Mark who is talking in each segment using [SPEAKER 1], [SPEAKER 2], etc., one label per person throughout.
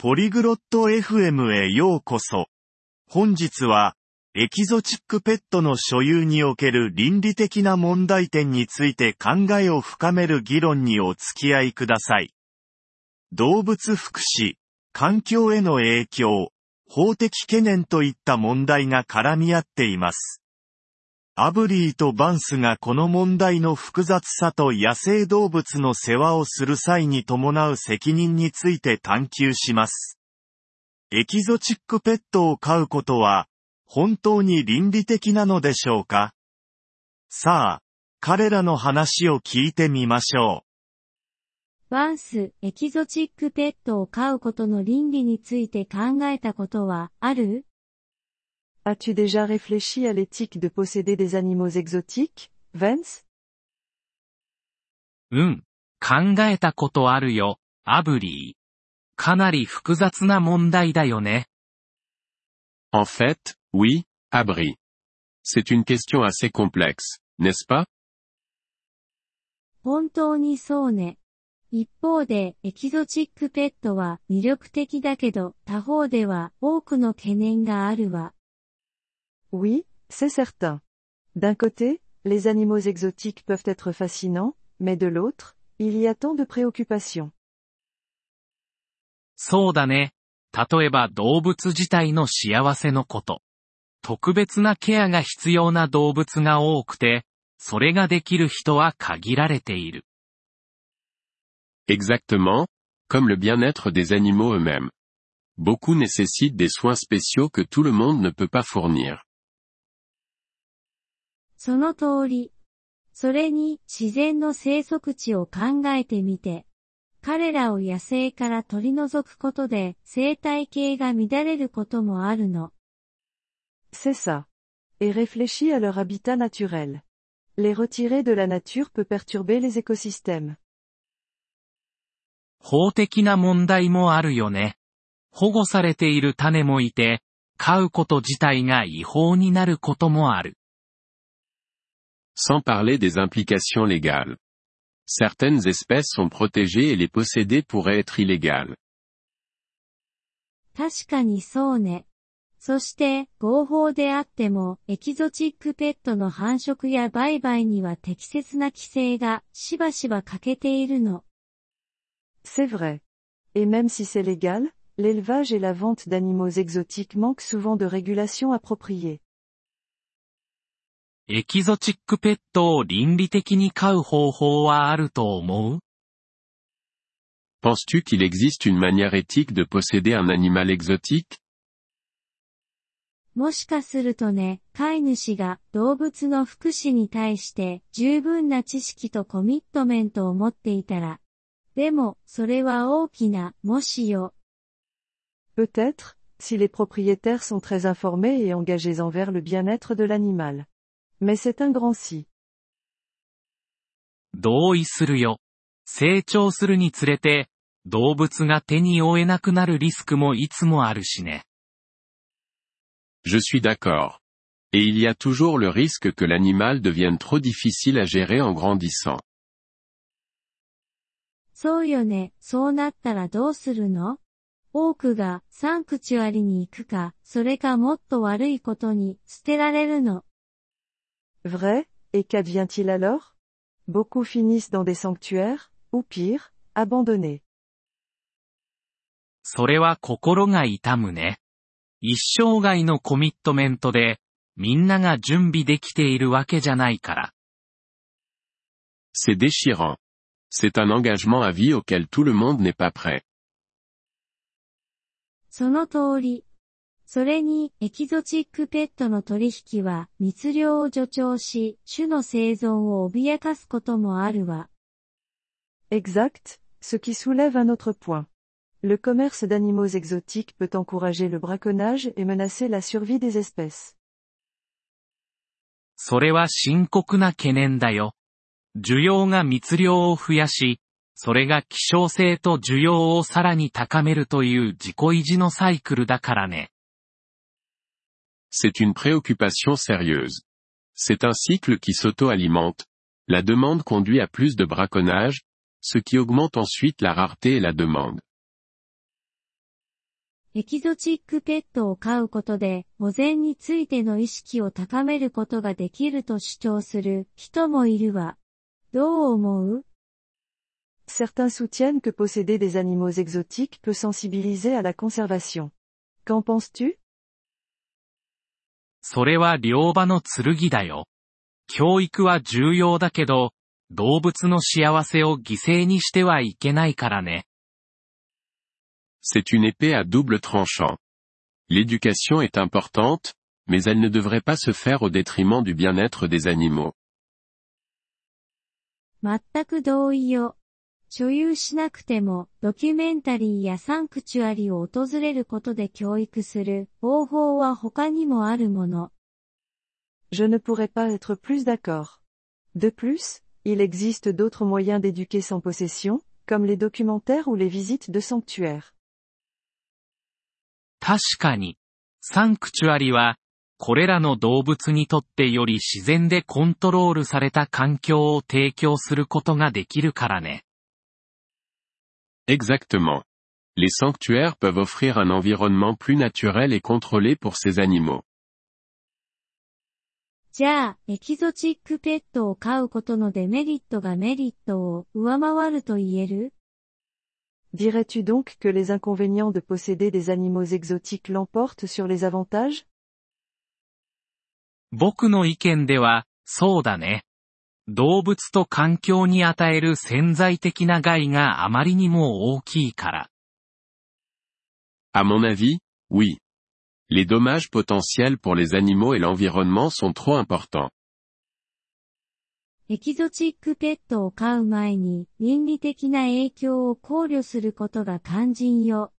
[SPEAKER 1] ポリグロット FM へようこそ。本日は、エキゾチックペットの所有における倫理的な問題点について考えを深める議論にお付き合いください。動物福祉、環境への影響、法的懸念といった問題が絡み合っています。アブリーとバンスがこの問題の複雑さと野生動物の世話をする際に伴う責任について探求します。エキゾチックペットを飼うことは、本当に倫理的なのでしょうか？さあ、彼らの話を聞いてみましょ
[SPEAKER 2] う。バンス、エキゾチックペットを飼うことの倫理について考えたことはある？
[SPEAKER 3] As-tu déjà réfléchi à l'éthique de posséder des animaux exotiques, Vance?
[SPEAKER 4] うん、考えたことあるよ、アブリー。かなり複雑な問題だよね。
[SPEAKER 5] En fait, oui, Abri. C'est une question assez complexe, n'est-ce pas?
[SPEAKER 2] 本当にそうね。一方で、エキゾチックペットは魅力的だけど、他方では多くの懸念があるわ。
[SPEAKER 3] Oui, c'est certain. D'un côté, les animaux exotiques peuvent être fascinants, mais de l'autre, il y a tant de préoccupations.
[SPEAKER 4] そうだね。例えば動物自体の幸せのこと。特別なケアが必要な動物が多くて、それができる人は限られている。
[SPEAKER 5] Exactement, comme le bien-être des animaux eux-mêmes. Beaucoup nécessitent des soins spéciaux que tout le monde ne peut pas fournir.
[SPEAKER 2] その通り。それに自然の生息地を考えてみて、彼らを野生から取り除くことで生態系が乱れることもあるの。
[SPEAKER 3] C'est ça. Et réfléchis à leur habitat naturel. Les retirer de la nature peut perturber les écosystèmes.
[SPEAKER 4] 法的な問題もあるよね。保護されている種もいて、飼うこと自体が違法になることもある。
[SPEAKER 5] sans parler des implications légales. Certaines espèces sont protégées et les posséder pourrait être illégal.
[SPEAKER 2] 確かにそうね。そして、合法であっても、エキゾチックペットの繁殖や売買には適切な規制がしばしば欠けているの。
[SPEAKER 3] C'est vrai. Et même si c'est légal, l'élevage et la vente d'animaux exotiques manquent souvent de régulation appropriée.
[SPEAKER 4] エキゾチックペットを倫理的に飼う方法はあると思う
[SPEAKER 5] Penses-tu qu'il existe une manière éthique de posséder un animal exotique?
[SPEAKER 2] もしかするとね、飼い主が動物の福祉に対して十分な知識とコミットメントを持っていたら。でも、それは大きな、もしよ。
[SPEAKER 3] Peut-être, si les propriétaires sont très informés et engagés envers le bien-être de l'animal. Mais c'est un grand si.
[SPEAKER 4] 同意するよ。成長するにつれて、動物が手に負えなくなるリスクもいつもあるしね。
[SPEAKER 5] Je suis d'accord. Et il y a toujours le risque que l'animal devienne trop difficile à gérer en grandissant.
[SPEAKER 2] そうよね。そうなったらどうするの多くがサンクチュアリに行くか、それかもっと悪いことに捨てられるの。
[SPEAKER 3] Vrai, et qu'advient-il alors Beaucoup finissent dans des sanctuaires, ou pire, abandonnés.
[SPEAKER 4] それは心が痛むね。一生涯のコミットメントで、みんなが準備できているわけじゃないから。
[SPEAKER 5] C'est déchirant. C'est un engagement à vie auquel tout le monde n'est pas prêt.
[SPEAKER 2] その通り。 それに、エキゾチックペットの取引は密漁を助長し、種の生存を脅かすこともあるわ。
[SPEAKER 3] Exact, ce qui soulève un autre point. Le commerce d'animaux exotiques peut encourager le braconnage et menacer la survie des espèces.
[SPEAKER 4] それは深刻な懸念だよ。需要が密漁を増やし、それが希少性と需要をさらに高めるという自己維持のサイクルだからね。
[SPEAKER 5] C'est une préoccupation sérieuse. C'est un cycle qui s'auto-alimente. La demande conduit à plus de braconnage, ce qui augmente ensuite la rareté et la demande.
[SPEAKER 2] エキゾチックペットを飼うことで保全についての意識を高めることができると主張する人もいるわ。どう思う
[SPEAKER 3] Certains soutiennent que posséder des animaux exotiques peut sensibiliser à la conservation. Qu'en penses-tu
[SPEAKER 4] それは両場の剣だよ。教育は重要だけど、動物の幸せを犠牲にしてはいけないからね。
[SPEAKER 5] C'est une épée à double tranchant. L'éducation est importante, mais elle ne devrait pas se faire au détriment du bien-être des animaux.
[SPEAKER 2] 全く同意よ。所有しなくても、ドキュメンタリーやサンクチュアリを訪れることで教育する方法は他にもあるもの。
[SPEAKER 3] Je ne pourrais pas être plus d'accord. De plus, il existe d'autres moyens d'éduquer sans possession, comme les documentaires ou les visites de sanctuaires.
[SPEAKER 4] 確かに、サンクチュアリは、これらの動物にとってより自然でコントロールされた環境を提供することができるからね。
[SPEAKER 5] Exactement. Les sanctuaires peuvent offrir un environnement plus naturel et contrôlé pour ces animaux.
[SPEAKER 2] じゃあ、エキゾチックペットを飼うことのデメリットがメリットを上回ると言える
[SPEAKER 3] Dirais-tu donc que les inconvénients de posséder des animaux exotiques l'emportent sur les avantages
[SPEAKER 4] 僕の意見では、そうだね。 動物と環境に与える潜在的な害があまりにも大きいから。
[SPEAKER 5] À mon avis, oui. Les dommages potentiels pour les animaux et l'environnement sont trop importants.
[SPEAKER 2] エキゾチックペットを飼う前に倫理的な影響を考慮することが肝心よ。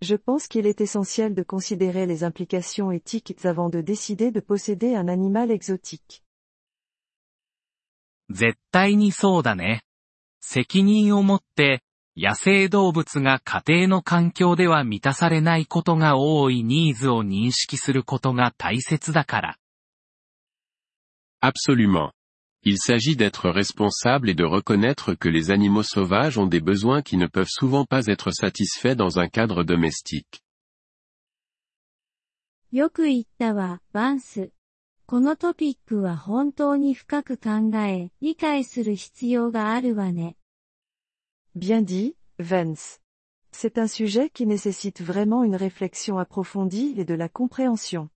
[SPEAKER 3] Je pense qu'il est essentiel de considérer les implications éthiques avant de décider de posséder un animal exotique.
[SPEAKER 4] 絶対にそうだね。責任を持って、野生動物が家庭の環境では満たされないことが多いニーズを認識することが大切だから。
[SPEAKER 5] Absolument. Il s'agit d'être responsable et de reconnaître que les animaux sauvages ont des besoins qui ne peuvent souvent pas être satisfaits dans un cadre domestique.
[SPEAKER 2] よく言ったわ、バンス。このトピックは本当に深く考え、理解する必要があるわね。
[SPEAKER 3] Bien dit, Vance. C'est un sujet qui nécessite vraiment une réflexion approfondie et de la compréhension.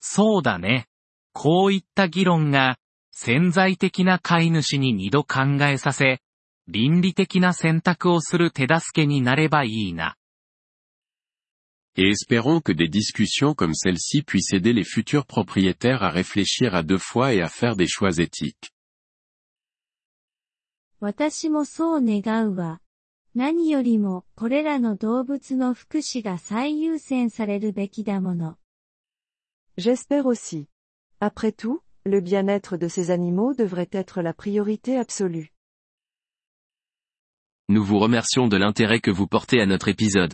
[SPEAKER 4] そうだね。こういった議論が、潜在的な飼い主に二度考えさせ、倫理的な選択をする手助けになればいいな。
[SPEAKER 5] Et espérons que des discussions comme celle-ci puissent aider les futurs propriétaires à réfléchir à deux fois et à faire des choix éthiques.
[SPEAKER 2] 私もそう願うわ。何よりも、これらの動物の福祉が最優先されるべきだもの。
[SPEAKER 3] J'espère aussi. Après tout, le bien-être de ces animaux devrait être la priorité absolue.
[SPEAKER 6] Nous vous remercions de l'intérêt que vous portez à notre épisode.